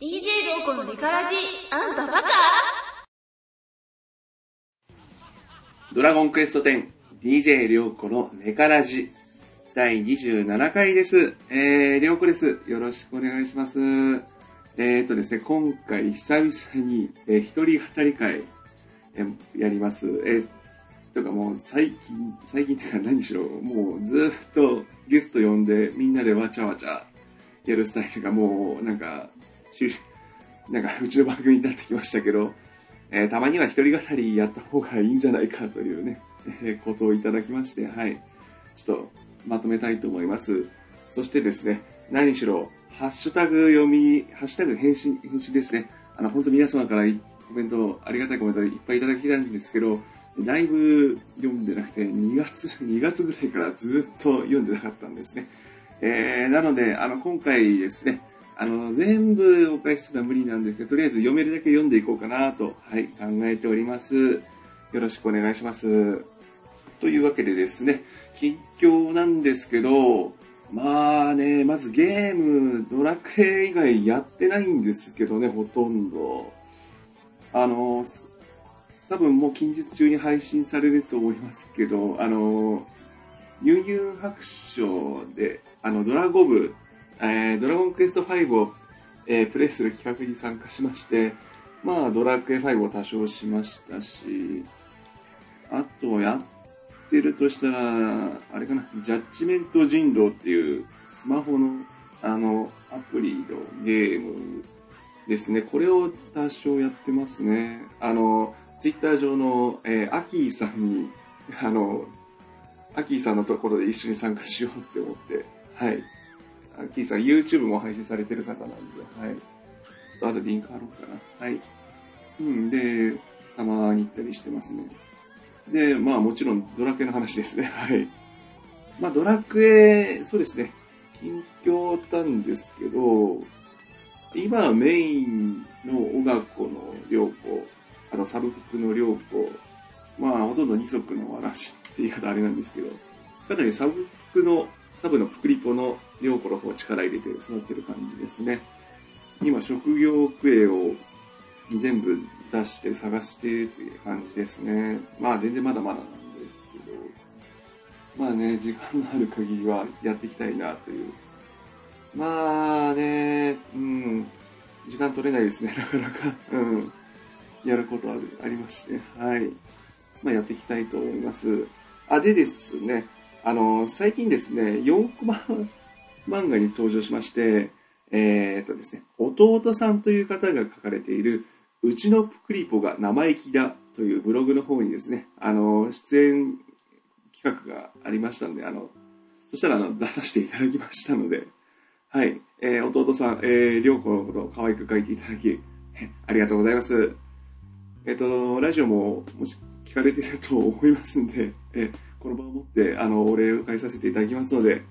DJ ローコのリカラジあんたバカドラゴンクエスト10 DJ りょうこのネカラジ第27回です。えー、りょうこです。よろしくお願いします。えーとですね、今回久々に、えー、一人語り会、えーやります。えー、とかもう最近、最近っていうか何しろ、もうずっとゲスト呼んでみんなでわちゃわちゃやるスタイルがもうなんか、なんかうちの番組になってきましたけど、えーたまには一人語りやった方がいいんじゃないかというね、えーことをいただきまして、はい。ちょっとまとめたいと思います。そしてですね、何しろ、ハッシュタグ読み、ハッシュタグ返信、返信ですね。あの、本当皆様からコメント、ありがたいコメントいっぱいいただきたいんですけど、だいぶ読んでなくて、2月、2月ぐらいからずっと読んでなかったんですね。えー、なので、あの、今回ですね、あの、全部お返しするのは無理なんですけど、とりあえず読めるだけ読んでいこうかなと、はい、考えております。よろしくお願いします。というわけでですね、近況なんですけど、まあね、まずゲーム、ドラクエ以外やってないんですけどね、ほとんど。あの、多分もう近日中に配信されると思いますけど、あの、悠々白書で、あの、ドラゴブ、えードラゴンクエスト5を、えープレイする企画に参加しまして、まあ、ドラクエ5を多少しましたし、あとやってるとしたら、あれかな、ジャッジメント人狼っていうスマホのあのアプリのゲームですね。これを多少やってますね。あの、ツイッター上の、えーアキーさんに、あの、アキーさんのところで一緒に参加しようって思って、はい。アキーさん YouTube も配信されてる方なんで、はい。ちょっと後でリンク貼ろうかな。はい。うん、で、たまに行ったりしてますね。で、まあもちろんドラクエの話ですね。はい。まあドラクエ、そうですね。近況なんですけど、今はメインの小学校の良子、あのサブ服の良子、まあほとんど二足のわらしって言い方あれなんですけど、かなりサブ服の、サブの福利ポの良子の方を力入れて育てる感じですね。今職業クエを全部出して探してっていう感じですね。まあ全然まだまだなんですけど、まあね、時間のある限りはやっていきたいなという。まあね、うん、時間取れないですね、なかなか。うん、やることある、ありまして、はい。まあやっていきたいと思います。あ、でですね、あの、最近ですね、4コマ漫画に登場しまして、えーっとですね、弟さんという方が書かれている、うちのクリポが生意気だというブログの方にですね、あの、出演企画がありましたので、あの、そしたらあの出させていただきましたので、はい、えー弟さん、えー、りょうこのことを可愛く書いていただき、ありがとうございます。えっ、と、ラジオももし聞かれていると思いますんで、えこの場をもって、あの、お礼を返させていただきますので、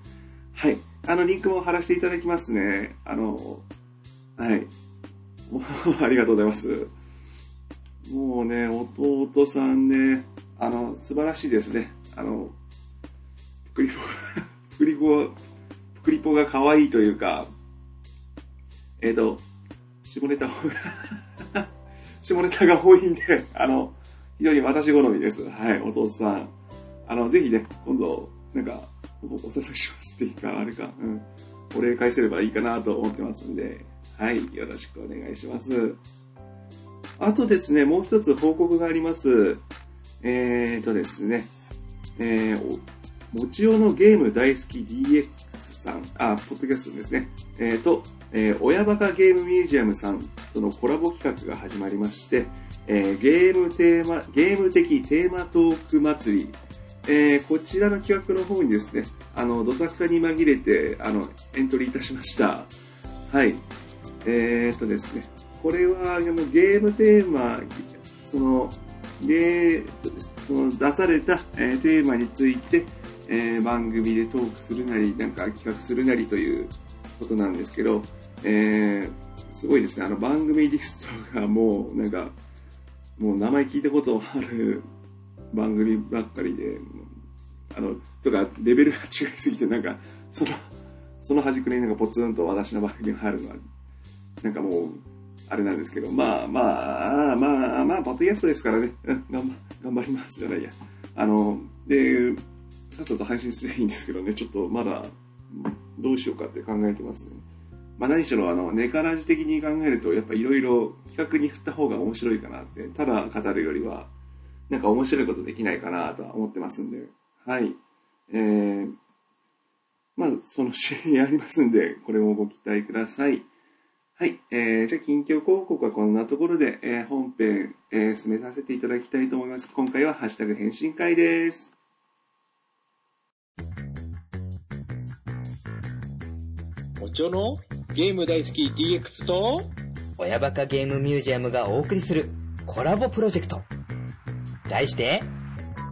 はい、あの、リンクも貼らせていただきますね。あの、はい。ありがとうございます。もうね、弟さんね、あの、素晴らしいですね。あの、プクリポ、プクリポ、プクリポが可愛いというか、えっ、と、下ネタ、下ネタが多いんで、あの、非常に私好みです。はい、弟さん。あの、ぜひね、今度、なんか、お誘いしますっていうか、あれか、うん。お礼返せればいいかなと思ってますんで、はい、よろしくお願いします。あとですね、もう一つ報告があります。えーとですね、えー、お、もちおのゲーム大好き DX さん、あ、ポッドキャストですね。えーと、えー、親バカゲームミュージアムさんとのコラボ企画が始まりまして、えーゲームテーマ、ゲーム的テーマトーク祭り、えーこちらの企画の方にですね、あの、どさくさに紛れて、あの、エントリーいたしました。はい。えー、っとですね、これは、ゲームテーマ、その、ゲ、その出された、えーテーマについて、えー番組でトークするなり、なんか企画するなりということなんですけど、えーすごいですね、あの、番組リストがもう、なんか、もう名前聞いたことある番組ばっかりで、あの、とか、レベルが違いすぎて、なんか、その、その端くれになんかポツンと私の番組が入るのは、なんかもう、あれなんですけど、まあまあ、まあまあ、ポッドキャストですからね、頑張頑張りますじゃないや。あの、で、さっさと配信すればいいんですけどね、ちょっとまだ、どうしようかって考えてますね。まあ何しろ、あの、ネカラジ的に考えると、やっぱいろいろ企画に振った方が面白いかなって、ただ語るよりは、なんか面白いことできないかなとは思ってますんで、はい。えー、まあ、その試合やりますんで、これもご期待ください。はい。えー、じゃあ、近況広告はこんなところで、えー、本編、えー、進めさせていただきたいと思います。今回はハッシュタグ返信会です。おちょのゲーム大好き DX と、親バカゲームミュージアムがお送りするコラボプロジェクト。題して、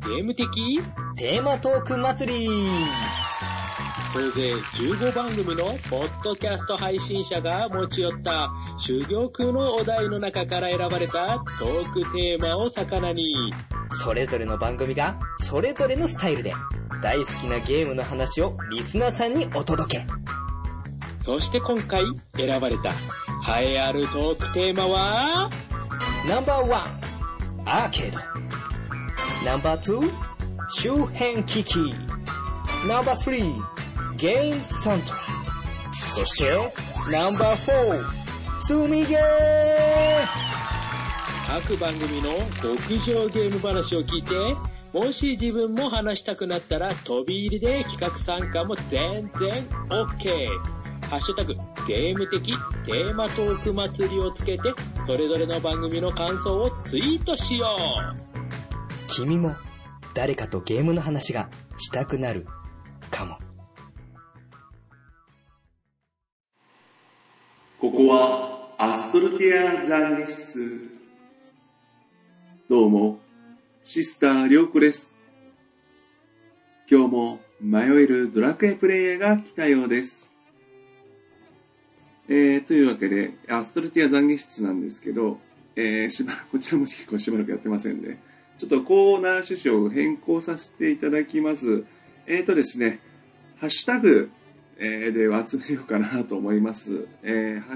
ゲーム的テーマトーク祭り総勢15番組のポッドキャスト配信者が持ち寄った修行空のお題の中から選ばれたトークテーマを魚に、それぞれの番組がそれぞれのスタイルで大好きなゲームの話をリスナーさんにお届け。そして今回選ばれた栄えあるトークテーマは、ナンバーワン、アーケード。ナンバーツー、周辺機器。ナンバースリー、ゲームサントラ。そして、ナンバーフォー、積みゲー各番組の極上ゲーム話を聞いて、もし自分も話したくなったら飛び入りで企画参加も全然 OK。ハッシュタグ、ゲーム的テーマトーク祭りをつけて、それぞれの番組の感想をツイートしよう。君も誰かとゲームの話がしたくなるかも。ここはアストルティア懺悔室。どうも、シスターリョーコです。今日も迷えるドラクエプレイヤーが来たようです。えー、というわけで、アストルティア懺悔室なんですけど、えー、しば、こちらも結構しばらくやってませんね。ちょっとコーナー趣旨を変更させていただきます。えーとですね、ハッシュタグ、えーで集めようかなと思います。えーハ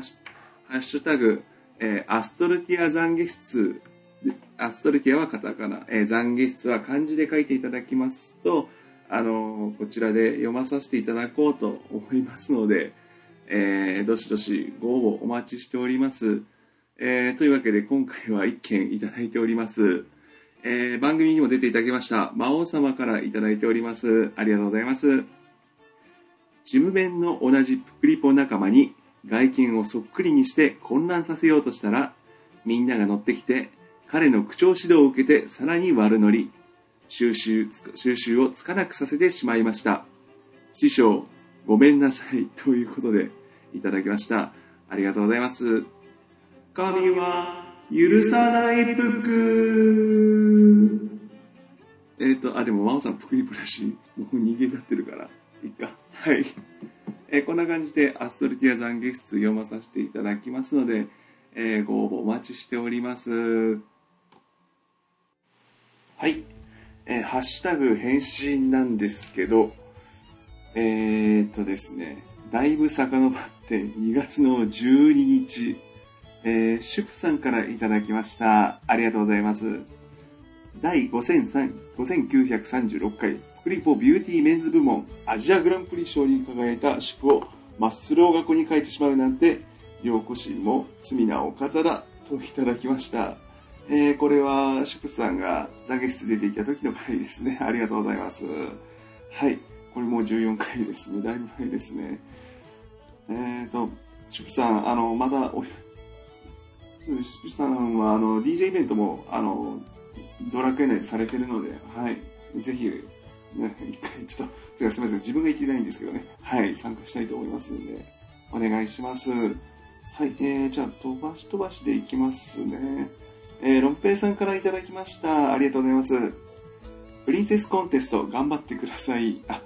ッシュタグ、えーアストルティア懺悔室、アストルティアはカタカナ、えー懺悔室は漢字で書いていただきますと、あのーこちらで読まさせていただこうと思いますので、えーどしどしご応募お待ちしております。えーというわけで今回は1件いただいております。えー番組にも出ていただきました魔王様からいただいております。ありがとうございます。事務面の同じプクリポ仲間に外見をそっくりにして混乱させようとしたら、みんなが乗ってきて、彼の口調指導を受けてさらに悪乗り、収集、収集をつかなくさせてしまいました。師匠、ごめんなさい。ということで、いただきました。ありがとうございます。神は許さないプクえっ、と、あ、でも、真央さん、プクリプだし、もう人間になってるから、いっか。はい。えーこんな感じで、アストルティア懺悔室読まさせていただきますので、えーご応募お待ちしております。はい。えーハッシュタグ返信なんですけど、えー、っとですね、だいぶ遡って2月の12日、えー、シュプさんからいただきました。ありがとうございます。第5936回クリポビューティーメンズ部門アジアグランプリ賞に輝いたシュプをマッスル大学に書いてしまうなんて、陽子氏も罪なお方だといただきました。えー、これはシュプさんが懺悔室出ていた時の回ですね。ありがとうございます。はい。これもう14回ですね。だいぶ前ですね。えーと、シュプさん、あの、まだお、シュプさんは、あの、DJ イベントも、あの、ドラクエ内でされてるので、はい。ぜひ、ね、一回、ちょっと、すみません。自分が言ってないんですけどね。はい。参加したいと思いますんで、お願いします。はい。えー、じゃあ、飛ばし飛ばしでいきますね。えー、ロンペイさんからいただきました。ありがとうございます。プリンセスコンテスト頑張ってください。あ、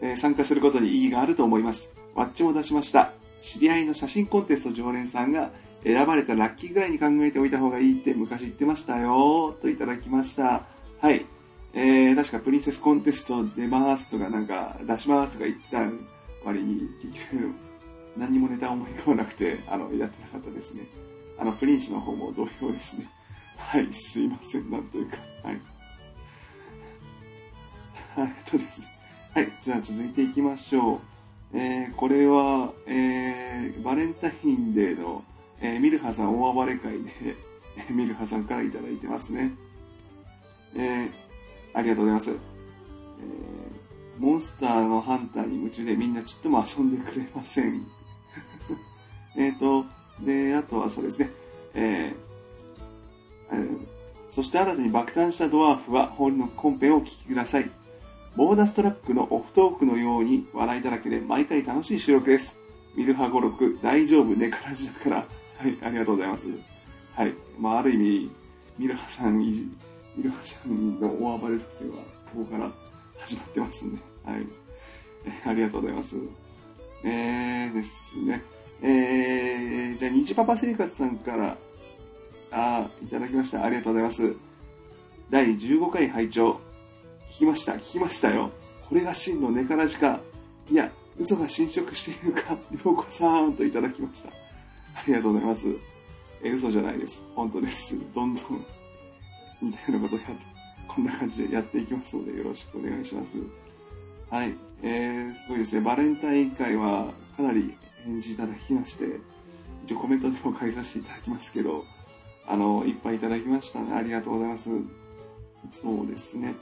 えー参加することに意義があると思います。ワッチも出しました。知り合いの写真コンテスト常連さんが選ばれたラッキーぐらいに考えておいた方がいいって昔言ってましたよ。といただきました。はい。えー、確かプリンセスコンテスト出ますとかなんか出しますとか言った割に結局何にもネタ思い浮かばなくて、あの、やってなかったですね。あの、プリンスの方も同様ですね。はい、すいません、なんというか。はい。はい、えっとですね。はい、じゃあ続いていきましょう。えー、これは、えー、バレンタインデーの、えー、ミルハさん大暴れ会で、ミルハさんからいただいてますね。え、ありがとうございます。え、モンスターのハンターに夢中でみんなちっとも遊んでくれません。えっと、で、あとはそうですね、えーえそして新たに爆誕したドワーフは本の本編をお聞きください。ボーダストラックのオフトークのように笑いだらけで毎回楽しい収録です。ミルハ語録大丈夫寝からじだから。はい、ありがとうございます。はい。まあ、ある意味、ミルハさん、ミルハさんの大暴れ不正は、ここから始まってますんで。はい。えありがとうございます。えーですね。えー、じゃあ、虹パパ生活さんから、あいただきました。ありがとうございます。第15回拝聴聞きました、聞きましたよ。これが真のネカラジか。いや、嘘が侵食しているか、りょうこさんといただきました。ありがとうございます。え、嘘じゃないです。本当です。どんどん似たようなことやこんな感じでやっていきますので、よろしくお願いします。はい。えー、すごいですね。バレンタイン会はかなり返事いただきまして、一応コメントでも書いさせていただきますけど、あの、いっぱいいただきましたね。ありがとうございます。そうですね。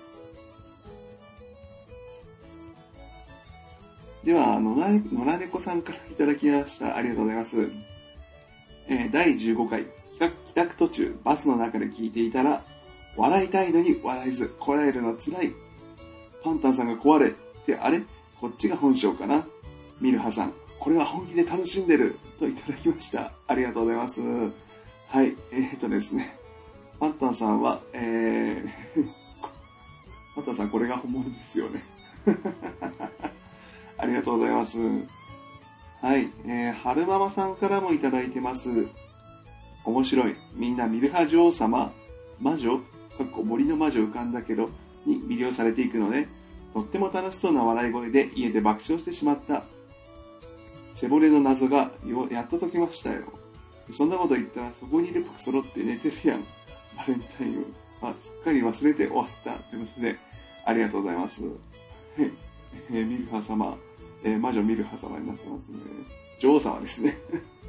では、野良猫さんからいただきました。ありがとうございます。えー第15回、帰宅途中、バスの中で聞いていたら、笑いたいのに笑えず、こらえるの辛い。パンタンさんが壊れ、ってあれ？こっちが本性かな？ミルハさん、これは本気で楽しんでる。といただきました。ありがとうございます。はい、えー、っとですね。パンタンさんは、えー、パンタンさんこれが本物ですよね。ありがとうございます。はい、えー、春ママさんからもいただいてます。面白い。みんなミルハ女王様、魔女、かっこ森の魔女浮かんだけど、に魅了されていくのね。とっても楽しそうな笑い声で家で爆笑してしまった。背骨の謎がよやっと解きましたよ。そんなこと言ったらそこにいる僕揃って寝てるやん。バレンタインはすっかり忘れて終わった。ということで、ありがとうございます。えーミルハ様、えー魔女ミルハ様になってますね。女王様ですね。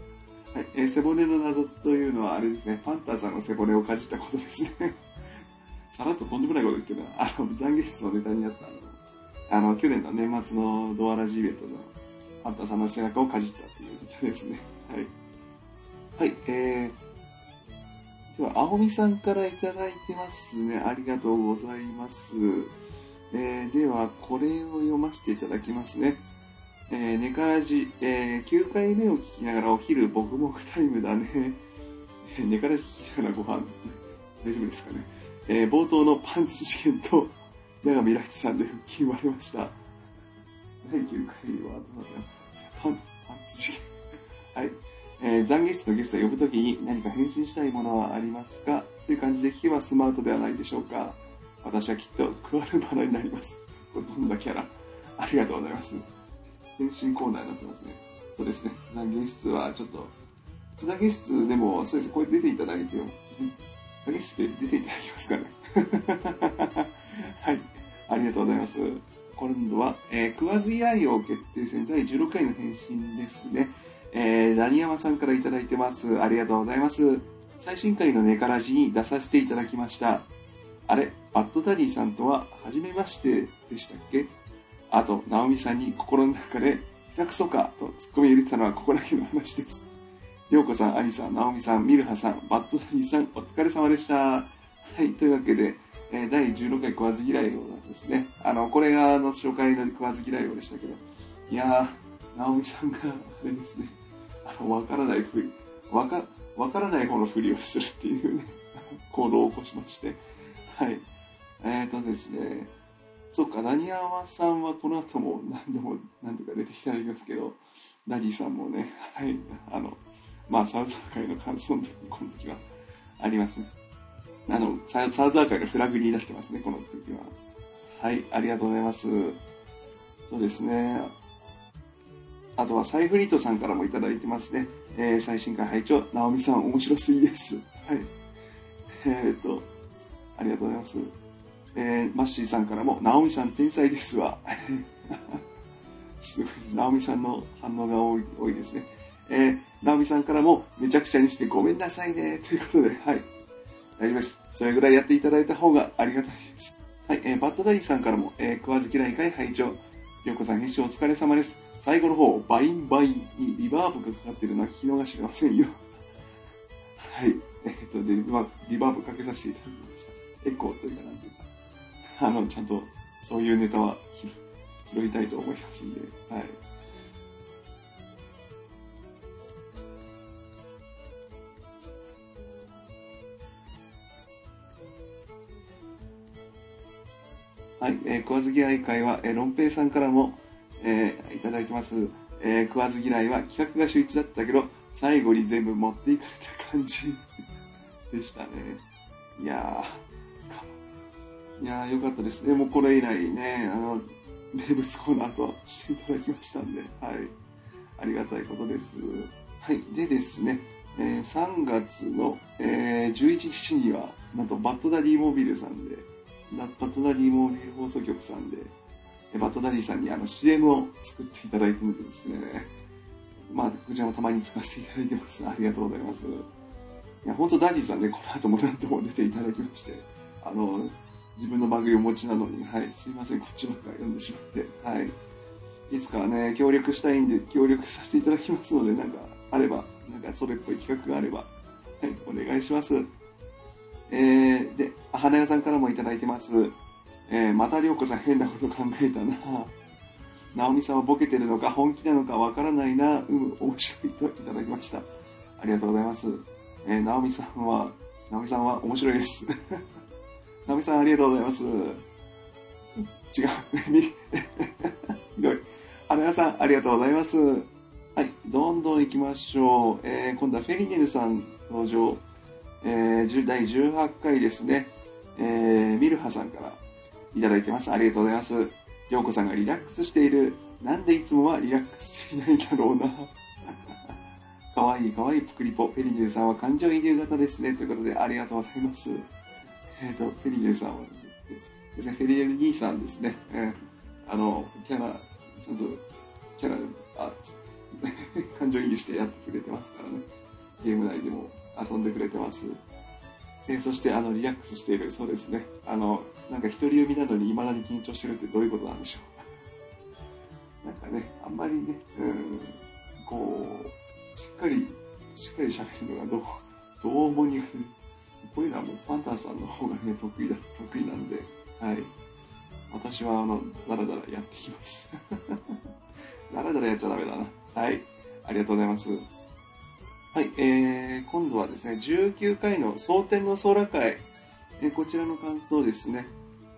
はい、えー背骨の謎というのはあれですね、パンターさんの背骨をかじったことですね。さらっととんでもないこと言ってるな。あの、懺悔室のネタにあったあの、あの、去年の年末のドアラジイベントのパンターさんの背中をかじったっていうネタですね。はい。はい、えー、では、青みさんからいただいてますね。ありがとうございます。えー、では、これを読ませていただきますね。えー、ネカラジ、えー、9回目を聞きながらお昼、僕もタイムだね。えーネカラジ聞きながらご飯、大丈夫ですかね。えー、冒頭のパンツ事件と、長見ライトさんで復帰生まれました。第9回はどうだった？パンツ、パンツ事件。はい。えー、懺悔室のゲストを呼ぶときに何か返信したいものはありますか？という感じで聞けばスマートではないでしょうか。私はきっとクワルバラになります。これどんなキャラ？ありがとうございます。返信コーナーになってますね。そうですね。懺悔室はちょっと、懺悔室でも、そうですね。これ出ていただいてよ。懺悔室で出ていただきますかね。はい。ありがとうございます。今度は、えー、食わず嫌い王決定戦第16回の返信ですね。えー、ダニヤマさんからいただいてます。ありがとうございます。最新回のネカラジに出させていただきました。あれ、バッドダディさんとは初めましてでしたっけ？あと、ナオミさんに心の中で、下手くそかとツッコミ入れてたのはここだけの話です。りょうこさん、アリさん、ナオミさん、ミルハさん、バッドダディさん、お疲れ様でした。はい、というわけで、えー第16回食わず嫌い王なんですね。あの、これがあの初回の食わず嫌い王でしたけど、いやー、ナオミさんが、あれですね、あの、わからないふり、わか、わからない方のふりをするっていうね、行動を起こしまして、はい。えーとですね、そうか、ダニヤマさんはこの後も何度も何度か出てきていただきますけど、ダディさんもね、はい、あの、まあ、サウザー界の感想の時この時はありますね。あの、サウザー界のフラグになってますね、この時は。はい、ありがとうございます。そうですね。あとはサイフリートさんからもいただいてますね。えー、最新回拝聴ナオミさん面白すぎです。はい。えー、っと、ありがとうございます。えー、マッシーさんからも、ナオミさん天才ですわ。すごい、ナオミさんの反応が多い多いですね。えー、ナオミさんからも、めちゃくちゃにしてごめんなさいね。ということで、はい。大丈夫です。それぐらいやっていただいた方がありがたいです。はい、えー、バッドダディさんからも、えー、食わず嫌い会拝聴りょうこさん、編集お疲れ様です。最後の方、バインバインにリバーブがかかってるのは聞き逃しませんよ。はい。えー、と、で、まあ、リバーブかけさせていただきました。エコーというか、なんていうか、あの、ちゃんと、そういうネタは拾いたいと思いますんで、はい。はい、えー、食わず嫌い会は、えー、ロンペイさんからも、えー、いただいてます。えー、食わず嫌いは企画が秀逸だったけど、最後に全部持っていかれた感じでしたね。いやー、いやーよかったですね。もうこれ以来ね、あの、名物コーナーとしていただきましたんで、はい。ありがたいことです。はい。でですね、えー、3月の、えー、11日には、なんとバッドダディモービルさんで、バッドダディモービル放送局さんで、バッドダディさんにあの CM を作っていただいてるんですね。まあ、こちらもたまに使わせていただいてます。ありがとうございます。いや、本当ダディさんね、この後も何度も出ていただきまして、あの、自分の番組をお持ちなのに、はい、すいません、こっちばっか読んでしまって、はい。いつかね、協力したいんで、協力させていただきますので、なんか、あれば、なんかそれっぽい企画があれば、はい、お願いします。えー、で、花屋さんからもいただいてます。えー、またりょうこさん変なこと考えたな。直美さんはボケてるのか本気なのかわからないな。うん、面白いといただきました。ありがとうございます。えー、直美さんは、直美さんは面白いです。直美さんありがとうございます。違う。ひどい。花屋さんありがとうございます。はい、どんどん行きましょう。えー、今度はフェリネルさん登場。えー、第18回ですね、えー、ミルハさんからいただいてます。ありがとうございます。ヨうコさんがリラックスしている。なんでいつもはリラックスしていないんだろうな。かわいいかわいいプクリポ。フェリネルさんは感情移入型ですね。ということで、ありがとうございます。えっ、ー、と、フェリネルさんは、ですね、フェリネル兄さんですね。えー、あの、キャラ、ちゃんと、キャラ、あ、感情移入してやってくれてますからね。ゲーム内でも遊んでくれてます。えー、そして、あの、リラックスしている。そうですね。あの、なんか一人読みなのに未だに緊張してるってどういうことなんでしょう。なんかね、あんまりね、うん、こう、しっかり、しっかり喋るのがどう、どう思に、こういうのはもうパンタンさんの方がね、得意だ、得意なんで、はい。私は、あの、だらだらやってきます。だらだらやっちゃダメだな。はい。ありがとうございます。はい、えー、今度はですね、19回の蒼天の空会、えー、こちらの感想ですね。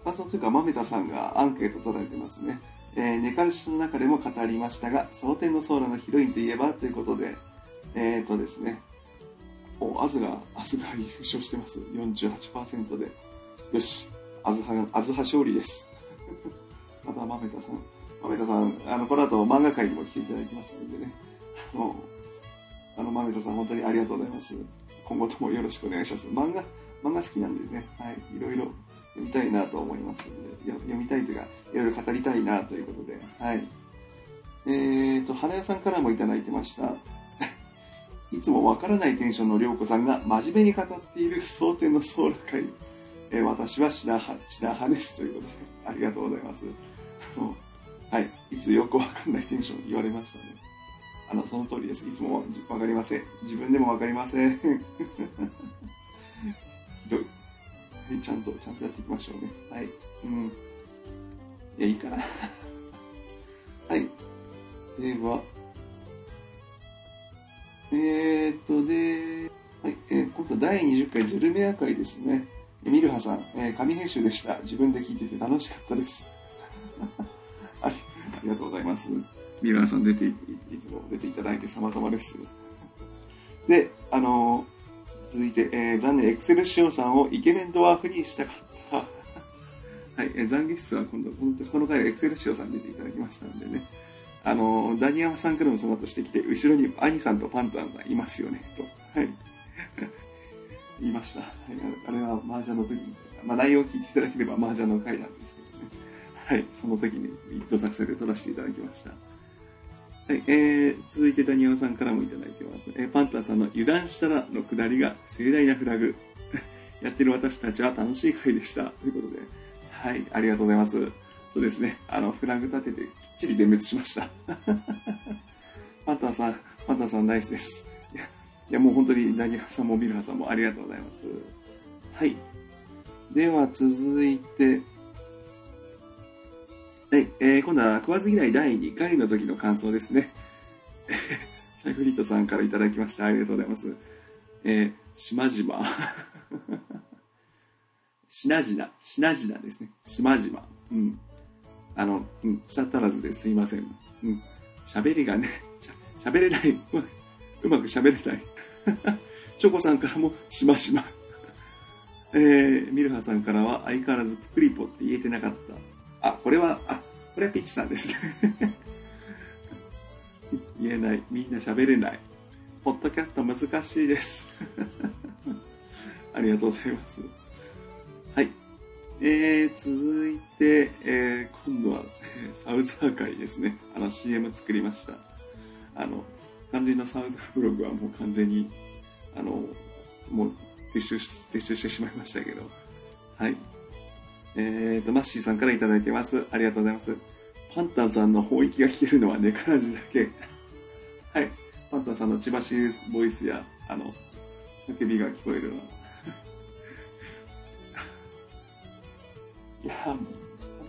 感想というか、豆田さんがアンケート取られてますね。えー、ネカルシの中でも語りましたが、蒼天の空のヒロインといえばということで、えーとですね、お、アズが、アズが優勝してます。48%で。よし、アズハ、アズハ勝利です。また豆田さん。豆田さん、あの、この後漫画界にも来ていただきますのでね。もうあの、まめとさん、本当にありがとうございます。今後ともよろしくお願いします。漫画、漫画好きなんでね、はい、いろいろ読みたいなと思いますので、読みたいというか、いろいろ語りたいなということで、はい。えーと、花屋さんからもいただいてました。いつもわからないテンションのりょうこさんが真面目に語っている蒼天のソウル会。えー、私はシナハ、シナハですということで、ありがとうございます。はい。いつよくわかんないテンション言われましたね。あの、その通りです。いつもわかりません。自分でもわかりません。ひどい。はい、ちゃんと、ちゃんとやっていきましょうね。はい。うん。い、いいかな。はい。では、えー、っと、で、はい、えー、今度第20回ズルメア会ですね。ミルハさん、えー、紙編集でした。自分で聞いてて楽しかったです。ありありがとうございます。ミラーさん出ていつも出ていただいて様々です。で、あのー、続いて、えー、残念、エクセルシオさんをイケメンドワーフにしたかった。はい、えー、懺悔室は今度、この回エクセルシオさん出ていただきましたんでね。あの、ダニヤマさんからもその後してきて、後ろに兄さんとパンタンさんいますよね、と。はい。言 いました。あれは麻雀の時に、まあ内容を聞いていただければ麻雀の回なんですけどね。はい、その時に一等作戦で取らせていただきました。はい、えー、続いてダニヤマさんからもいただいてます。えー、パンタンさんの油断したらの下りが盛大なフラグ。やってる私たちは楽しい回でした。ということで、はい、ありがとうございます。そうですね、あの、フラグ立ててきっちり全滅しました。パンタンさん、パンタンさんナイスです。いや、いやもう本当にダニエルさんもミルハさんもありがとうございます。はい。では続いて、はい、えー、今度は食わず嫌い第2回の時の感想ですね。サイフリットさんからいただきました。ありがとうございます。えー、島々。しなじな、しなじなですね。島々。うん。あの、うん、したったらずですいません。うん。喋りがね、しゃ喋れない。うまくうまく喋れない。チョコさんからも、しましま。えー、ミルハさんからは、相変わらずプクリポって言えてなかった。あ、これは、あ、これはピッチさんです。言えない。みんな喋れない。ポッドキャスト難しいです。ありがとうございます。えー、続いて、えー、今度は、えーサウザー会ですね。あの CM 作りました。あの、肝心のサウザーブログはもう完全に、あの、もう撤収し、撤収してしまいましたけど。はい。えーと、マッシーさんからいただいてます。ありがとうございます。パンタンさんの法域が聞けるのはネカラジだけ。はい。パンタンさんの千葉シリーズボイスや、あの、叫びが聞こえるのは。いやー、パン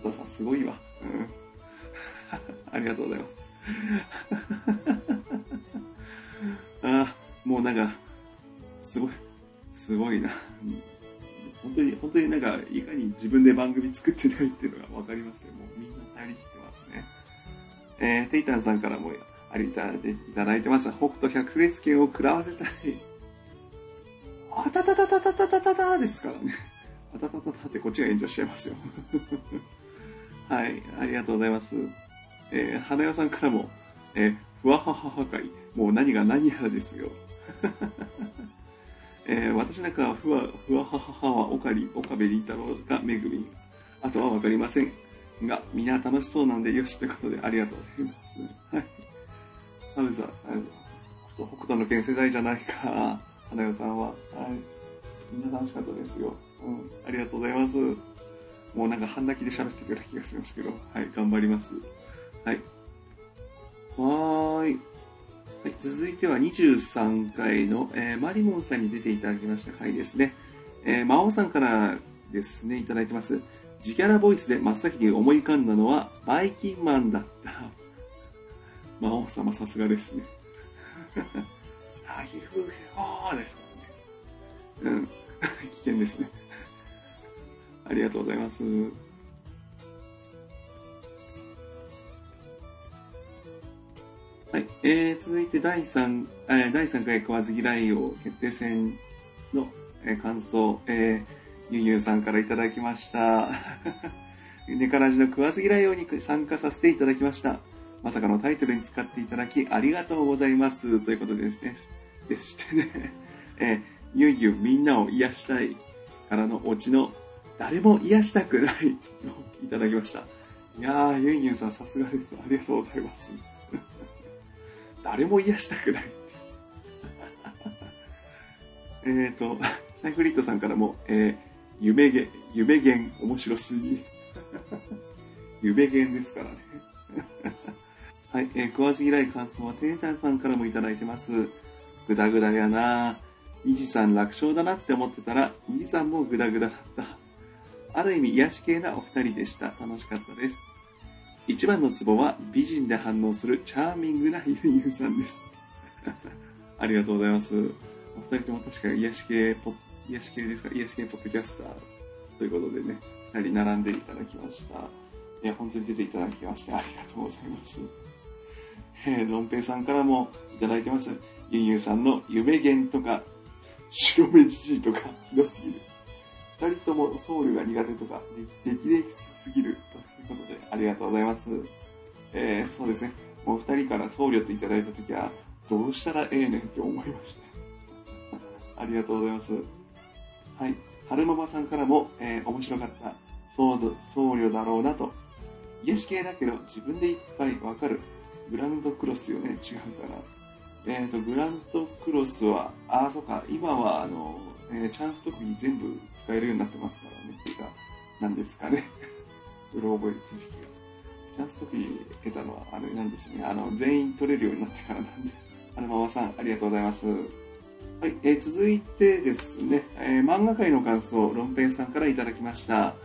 タさんすごいわ。うん。ありがとうございます。あーもうなんか、すごい、すごいな。本当に、本当になんか、いかに自分で番組作ってないっていうのがわかりますね。もうみんな頼り切ってますね。えー、テイタンさんからもありいただいていただいてます。北斗百列拳を食らわせたい。あたたたたたたたたたですからね。あたたたたってこっちが炎上しちゃいますよ。はい、ありがとうございます。えー、花代さんからも、えー、ふわははは会、もう何が何やらですよ。えー私なんかはふわ、ふわはははは岡り、岡部倫太郎がめぐみ。あとはわかりません。が、みんな楽しそうなんでよしということでありがとうございます。はい。サウザ、北斗の県世代じゃないか。花代さんは。はい。みんな楽しかったですよ。ありがとうございます。もうなんか半泣きで喋ってるような気がしますけど。はい。頑張ります。はい。はーい。はい、続いては23回の、えーマリモンさんに出ていただきました回ですね。えー、魔王さんからですね、いただいてます。自キャラボイスで真っ先に思い浮かんだのは、バイキンマンだった。魔王様さすがですね。あ、ひふへほーですからね。うん。危険ですね。ありがとうございます。はい。えー、続いて第3、えー第3回食わず嫌い王決定戦の、えー感想、えー、ゆゆうさんからいただきました。ネカラジの食わず嫌い王に参加させていただきました。まさかのタイトルに使っていただきありがとうございます。ということでですね、でしてね、えー、ゆゆうみんなを癒したいからのオチの誰も癒したくないをいただきました。いやー、ゆうゆうさんさすがです。ありがとうございます。誰も癒したくないって。えっと、サイフリットさんからも、えー、夢げ、夢弦面白すぎ。夢弦ですからね。はい、えー、食わず嫌い感想はテータンさんからもいただいてます。ぐだぐだやなイジさん楽勝だなって思ってたら、イジさんもぐだぐだだった。ある意味癒し系なお二人でした。楽しかったです。一番のツボは美人で反応するチャーミングなゆゆうさんです。ありがとうございます。お二人とも確か癒し系ポ、癒し系ですか？癒し系ポッドキャスターということでね、二人並んでいただきました。いや、本当に出ていただきましてありがとうございます。えー、ロンペイさんからもいただいてます。ゆゆうさんの夢弦とか、白目じじいとか、ひどすぎる。二人ともソウルが苦手とか、で出来レすぎるということで、ありがとうございます。えー、そうですね。お二人から僧侶っていただいたときは、どうしたらええねんって思いました。ありがとうございます。はい。春ママさんからも、えー面白かった。僧侶僧侶だろうなと。癒し系だけど、自分でいっぱいわかる。グランドクロスよね。違うかな。えっ、と、グランドクロスは、あ、そうか。今は、あの、えーチャンス特技全部使えるようになってますからね。っていうか、なんですかね。うろ覚え知識が。チャンス特技得たのは、あれなんですね。あの、全員取れるようになってからなんで。あの、ママさん、ありがとうございます。はい、えー続いてですね、えー漫画界の感想、ロンペイさんからいただきました。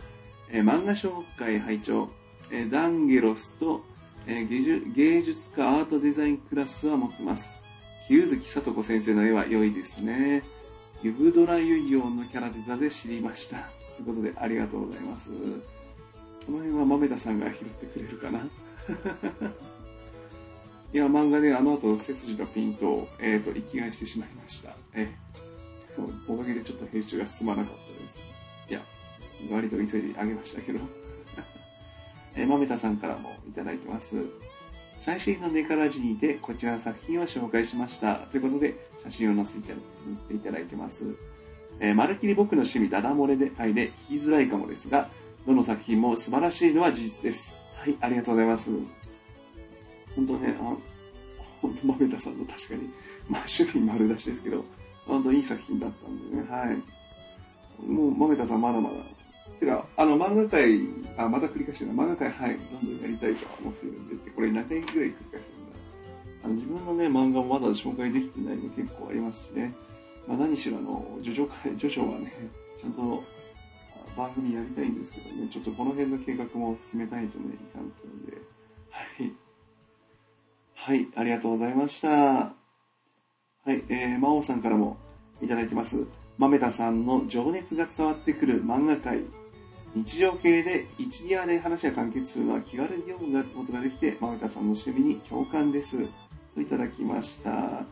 えー漫画紹介拝聴、えーダンゲロスと、えー芸術家アートデザインクラスは持ってます。木月聡子先生の絵は良いですね。ユブドラユイオンのキャラデザで知りました。ということで、ありがとうございます。この辺は豆田さんが拾ってくれるかな？いや、漫画であの後、背筋のピンと、えっ、と、生きがいしてしまいました。え、おかげでちょっと編集が進まなかったです。いや、割と急いであげましたけど。えー、豆田さんからもいただいてます。最新のネカラジにてこちらの作品を紹介しました。ということで、写真を載せていただいてます。えーまるっきり僕の趣味ダダ漏れで愛で聞きづらいかもですが、どの作品も素晴らしいのは事実です。はい、ありがとうございます。本当ね、あ本当豆田さんの確かに、まあ趣味丸出しですけど、本当いい作品だったんでね、はい。もう豆田さんまだまだ。てか、あの漫画界、あ、また繰り返してるな、漫画界、はい、どんどんやりたいとは思ってるんで、ってこれ何回ぐらい繰り返してるんだ。あの自分のね、漫画もまだ紹介できてないの結構ありますしね。まあ何しろあの、ジョジョ界、ジョジョはね、ちゃんとあ番組やりたいんですけどね、ちょっとこの辺の計画も進めたいとね、いかんというんで、はい。はい、ありがとうございました。はい、えー、魔王さんからもいただいてます。豆田さんの情熱が伝わってくる漫画界。日常系で1、2話で話が完結するのは気軽に読むことができて、豆田さんの趣味に共感です。といただきました。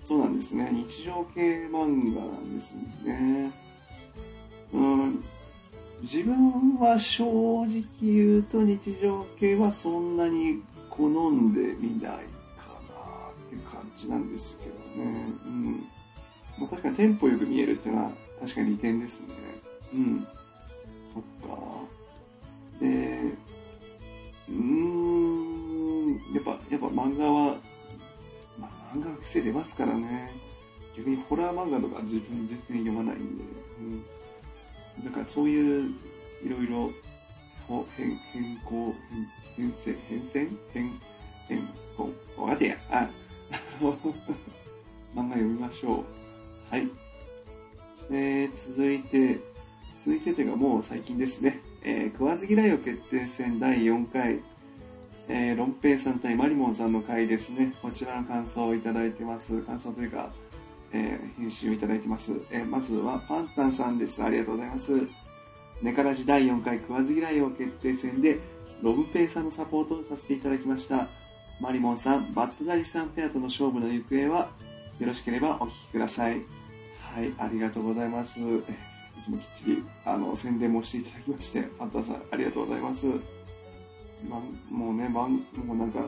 そうなんですね。日常系漫画なんですね。うん、自分は正直言うと日常系はそんなに好んでみないかなっていう感じなんですけどね。うん。まあ、確かにテンポよく見えるっていうのは確かに利点ですね。うん。そっか。で、うーん、やっぱ、やっぱ漫画は、まあ、漫画は癖出ますからね。逆にホラー漫画とか自分絶対読まないんで。うん。だからそういう、いろいろ、ほ変、変更、変、変遷、変遷？変、変更、わかってや。あ、あ の漫画読みましょう。はい。えー、続いて、続いてというかもう最近ですね、えー食わず嫌いを決定戦第4回、えー、ロンペイさん対マリモンさんの回ですね。こちらの感想をいただいてます。感想というか、えー編集をいただいてます。えーまずはパンタンさんです。ありがとうございます。ネカラジ第4回食わず嫌いを決定戦で、ロブペイさんのサポートをさせていただきました。マリモンさん、バッドダリさんペアとの勝負の行方は、よろしければお聞きください。はい、ありがとうございます。いつもきっちりあの宣伝もしていただきまして、パンタンさん、ありがとうございます。ま、もうね、ま、もうなんか、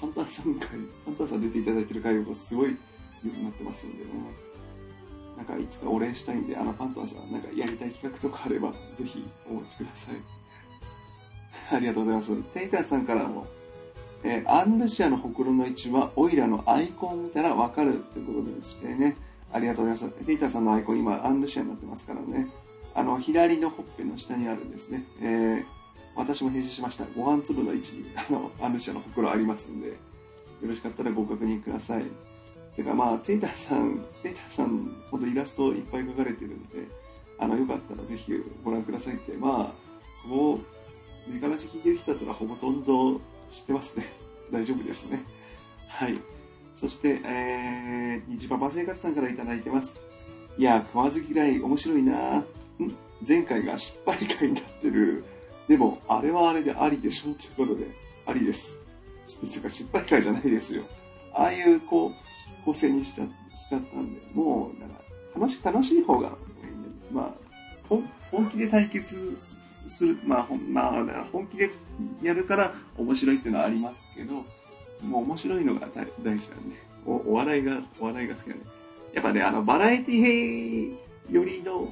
パンタンさん回、パンタンさん出ていただいてる回がすごい良くなってますんでね。なんかいつかお礼したいんで、あのパンタンさん、なんかやりたい企画とかあれば、ぜひお待ちください。ありがとうございます。テイターさんからも、えーアンルシアのほくろの位置は、オイラのアイコンを見たらわかるということでしてね。ありがとうございます。テイタさんのアイコン、今、アンルシアになってますからね。あの、左のほっぺの下にあるんですね。えー私も編集しました。ご飯粒の位置に、あの、アンルシアのほくろありますんで、よろしかったらご確認ください。てか、まあ、テイタさん、テイタさん、ほんとイラストいっぱい描かれてるんで、あの、よかったらぜひご覧くださいって、まあ、ほぼ、メガラジ聞いてる人だったらほとんど知ってますね。大丈夫ですね。はい。そして、えー、虹パパ生活さんからいただいてます。いや、食わず嫌い、面白いなぁん？前回が失敗回になってる。でも、あれはあれでありでしょということで、ありです。というか、失敗回じゃないですよ。ああいう、こう、構成にしちゃしちゃったんで、もう、なんか、楽し、楽しい方が、まあ、本気で対決する、まあ、まあ、本気でやるから面白いっていうのはありますけど、もう面白いのが大大事なんでお、お笑いが、お笑いが好きなんで。やっぱね、あの、バラエティよりの、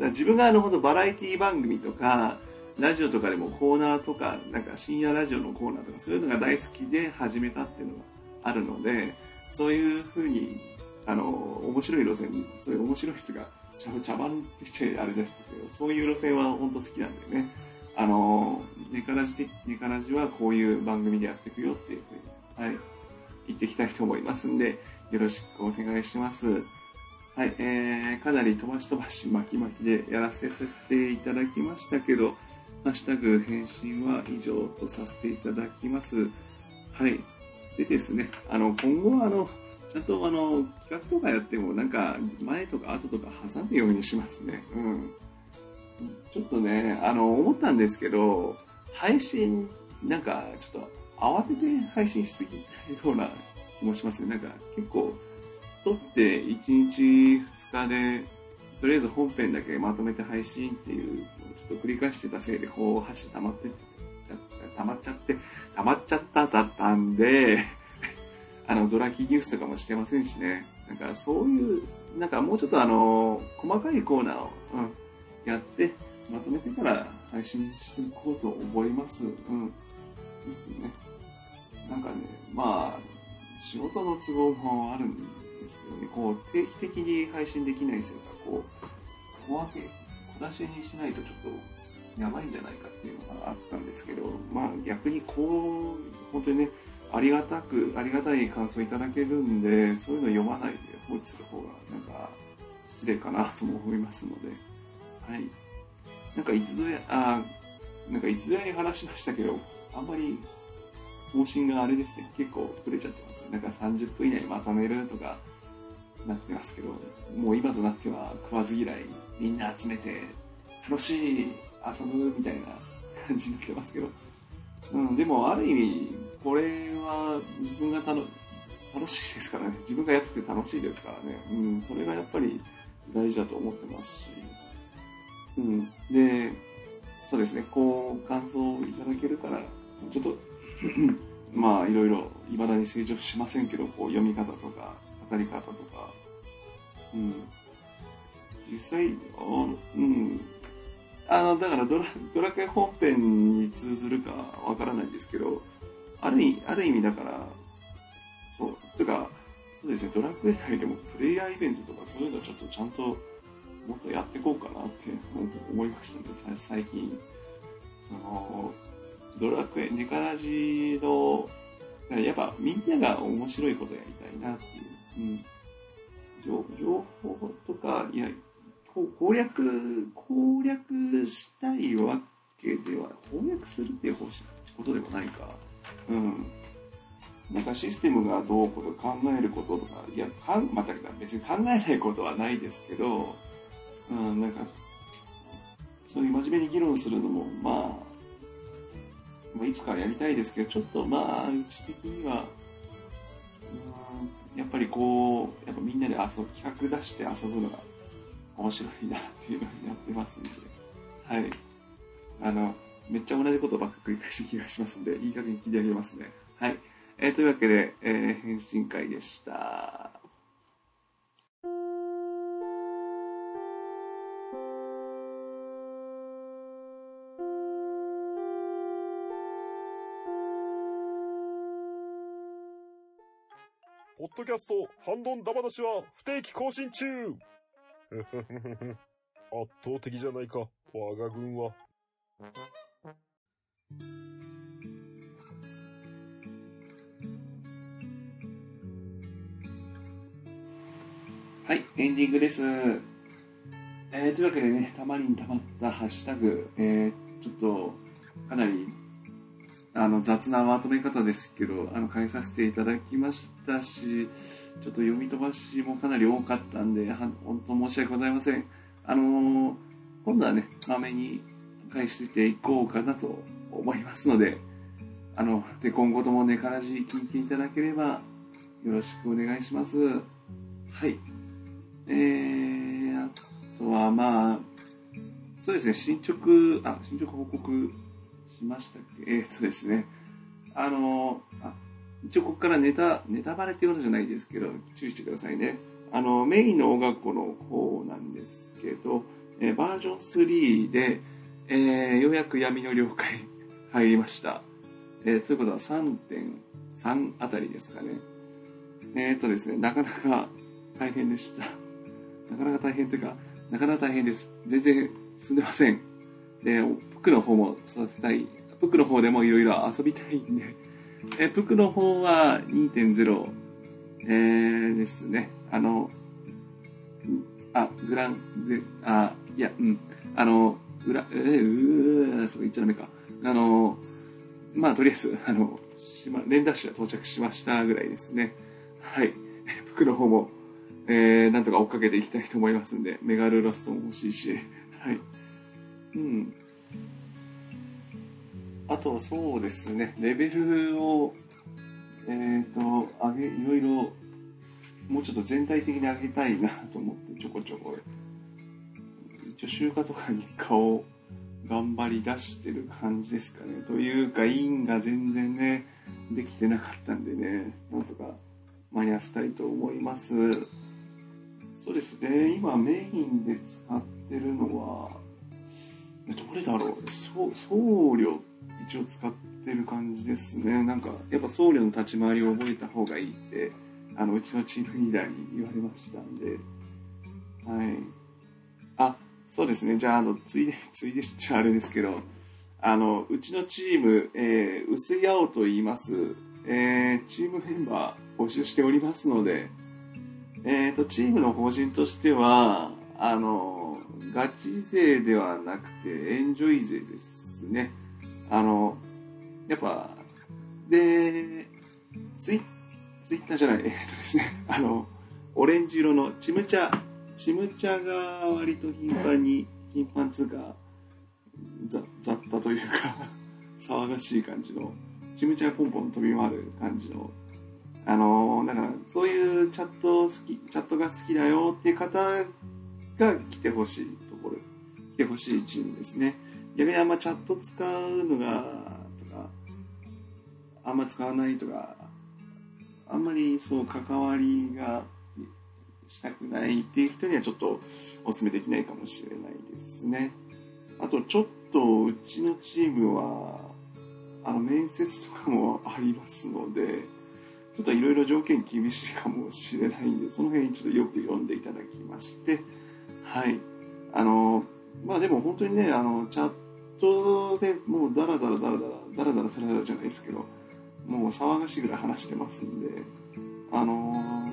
だ自分があの、ほんとバラエティ番組とか、ラジオとかでもコーナーとか、なんか深夜ラジオのコーナーとか、そういうのが大好きで始めたっていうのがあるので、そういうふうに、あの、面白い路線に、そういう面白い人が、茶茶番って言っちゃあれですけど、そういう路線は本当好きなんでね。あの、ネカラジ、ネカラジはこういう番組でやっていくよっていうふうに、はい、言ってきたいと思いますんで、よろしくお願いします。はい、えー、かなり飛ばし飛ばし巻き巻きでやらせさせていただきましたけど、ハッシュタグ返信は以上とさせていただきます。はい。でですね、あの、今後はあの、ちゃんとあの、企画とかやってもなんか前とか後とか挟むようにしますね。うん。ちょっとね、あの、思ったんですけど、配信、なんかちょっと慌てて配信しすぎたような気もしますね。なんか結構、撮って1日2日で、とりあえず本編だけまとめて配信っていうちょっと繰り返してたせいで、こう、箸溜まってっ溜まっちゃって、溜まっちゃっただったんで、あの、ドラキニュースとかもしてませんしね。なんかそういう、なんかもうちょっとあの、細かいコーナーを、うん、やって、まとめてから配信していこうと思います。うん。ですね。なんかね、まあ、仕事の都合もあるんですけどね、こう、定期的に配信できないせいか、こう、小分け、小出しにしないとちょっと、やばいんじゃないかっていうのがあったんですけど、まあ逆にこう、本当にね、ありがたく、ありがたい感想いただけるんで、そういうの読まないで放置する方が、なんか、失礼かなとも思いますので、はい。なんかいつぞや、あなんかいつぞやに話しましたけど、あんまり更新があれですね、結構触れちゃってます。なんか30分以内にまとめるとかなってますけど、もう今となっては食わず嫌い、みんな集めて、楽しい、遊ぶみたいな感じになってますけど、うん、でもある意味、これは自分が楽楽しいですからね、自分がやってて楽しいですからね、うん、それがやっぱり大事だと思ってますし、うん、で、そうですね、こう、感想をいただけるから、ちょっと、まあ、いろいろ、いまだに成長しませんけど、こう、読み方とか、語り方とか、うん。実際、あうん。あの、だからドラ、ドラクエ本編に通ずるかわからないんですけど、ある意味、ある意味だから、そう、てか、そうですね、ドラクエ内でもプレイヤーイベントとかそういうのちょっとちゃんともっとやっていこうかなって思いましたね、最近。その、ドラクエ、ネカラジの、やっぱみんなが面白いことやりたいなっていう。うん。情情報とか、いや、攻略、攻略したいわけでは、攻略するっていうことでもないか。うん。なんかシステムがどうこうと考えることとか、いや、かんまた別に考えないことはないですけど、うん、なんか、そういう真面目に議論するのも、まあ、まあ、いつかやりたいですけど、ちょっとまあ、うち的には、やっぱりこう、やっぱみんなで遊ぶ、企画出して遊ぶのが面白いなっていうのにやってますんで、はい。あの、めっちゃ同じことばっか繰り返した気がしますんで、いい加減切り上げますね。はい。えーというわけで、えー返信会でした。ポッドキャスト、ハンドンダ話は不定期更新中 圧倒的じゃないか、我が軍は。はい、エンディングです。えーというわけでね、たまりにたまったハッシュタグ、えー、ちょっと、かなり、あの、雑なまとめ方ですけど、あの、変えさせていただきましたし、ちょっと読み飛ばしもかなり多かったんで、は本当申し訳ございません。あのー今度はね、まめに返していこうかなと思いますので、あの、で、今後ともね、からじ聞いていただければ、よろしくお願いします。はい。えー、あとはまあ、そうですね、進捗、あ、進捗報告しましたっけ？えーとですね、あの、あ、一応ここからネタ、ネタバレっていうことじゃないですけど、注意してくださいね。あの、メインの音楽校の方なんですけど、えーバージョン3で、えーようやく闇の了解 入りました。えーということは3.3あたりですかね。えーっとですね、なかなか大変でした。なかなか大変というか、なかなか大変です。全然進んでません。で、プクの方も育てたい。プクの方でもいろいろ遊びたいんで、えプクの方は2.0、えーですね。あの、あ、グランで、あ、いや、うん、あの、グラ、えー、うー、そう言っちゃダメか。あの、まあ、とりあえず、あの、しま、連打士は到着しましたぐらいですね。はい。服の方も、えー、なんとか追っかけていきたいと思いますんで、メガルラストも欲しいし、はい。うん。あと、そうですね、レベルを、えっ、と、上げ、いろいろ、もうちょっと全体的に上げたいなと思って、ちょこちょこ。一応、週課とか日課を頑張り出してる感じですかね。というか、インが全然ね、できてなかったんでね、なんとか間に合わせたいと思います。そうですね、今メインで使ってるのは、どれだろう？そう僧侶一応使ってる感じですね。なんか、やっぱ僧侶の立ち回りを覚えた方がいいって、あの、うちのチームリーダーに言われましたんで、はい。あ、そうですね。じゃあ、あの、ついで、ついでしちゃあれですけど、あの、うちのチーム、えー、薄い青と言います、えー、チームメンバー募集しておりますので、えーと、チームの方針としては、あの、ガチ勢ではなくて、エンジョイ勢ですね。あの、やっぱ、で、ツイツイッターじゃない、えっとですね、あの、オレンジ色のチムチャ、チムチャが割と頻繁に、頻繁つうか、雑多というか、騒がしい感じの、チムチャポンポン飛び回る感じの、あのだから、そういうチャット好き、チャットが好きだよっていう方が来てほしいところ、来てほしいチームですね。逆にあんまチャット使うのが、とか、あんま使わないとか、あんまりそう関わりがしたくないっていう人にはちょっとお勧めできないかもしれないですね。あとちょっとうちのチームは、あの面接とかもありますので、ちょっといろいろ条件厳しいかもしれないんで、その辺ちょっとよく読んでいただきまして、はい。あの、まあでも本当にね、あの、チャットでもうダラダラダラダラ、ダラダラダラダラじゃないですけど、もう騒がしいぐらい話してますんで、あの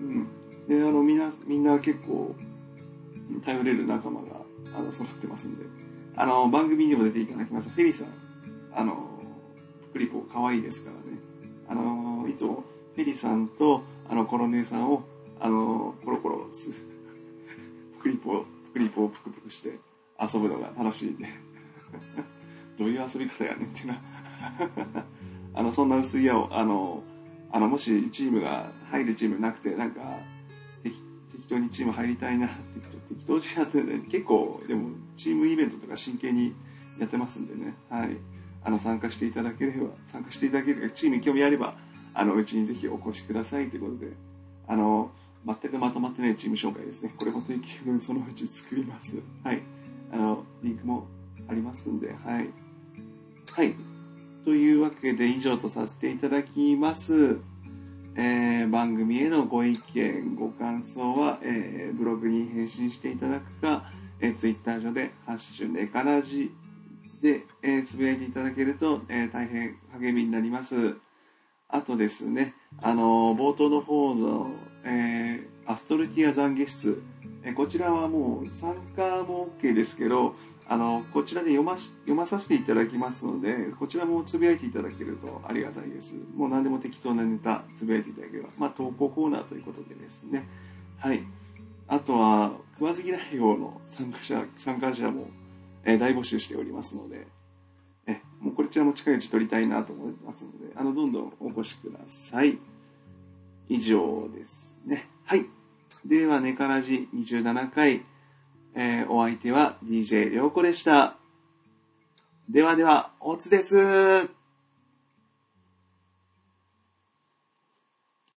うん。で、あの、みんな、みんな結構、頼れる仲間が、あの、揃ってますんで、あの、番組にも出ていただきました、フェリーさん、あの、プリポ可愛いですからね、あの、いつも、フェリーさんと、あの、コロネさんを、あの、コロコロす、プリポ、プリポをプクプクして遊ぶのが楽しいんで、どういう遊び方やねんっていうな。あの、そんな薄い矢を、あの、あの、もしチームが入るチームなくて、なんか、適当にチーム入りたいな、適当適当じゃなくて、ね、結構、でも、チームイベントとか真剣にやってますんでね、はい。あの、参加していただければ、参加していただけるか、チームに興味あれば、あの、うちにぜひお越しくださいということで、あの、全くまとまってないチーム紹介ですね。これも定期分そのうち作ります。はい。あの、リンクもありますんで、はい。はい。というわけで以上とさせていただきます。えー番組へのご意見、ご感想は、えーブログに返信していただくか、えー、ツイッター上で、ハッシュネカラジで、えーつぶやいていただけると、えー大変励みになります。あとですね、あのー冒頭の方の、えーアストルティア懺悔室、えーこちらはもう参加も OK ですけど、あの、こちらで読まし、読まさせていただきますので、こちらもつぶやいていただけるとありがたいです。もう何でも適当なネタつぶやいていただければ、まあ投稿コーナーということでですね。はい。あとは、食わず嫌い王の参加者、参加者も、えー大募集しておりますので、え、もうこちらも近いうち取りたいなと思いますので、あの、どんどんお越しください。以上ですね。はい。では、ネカラジ27回、えーお相手は DJ りょうこでした。ではでは、おつです。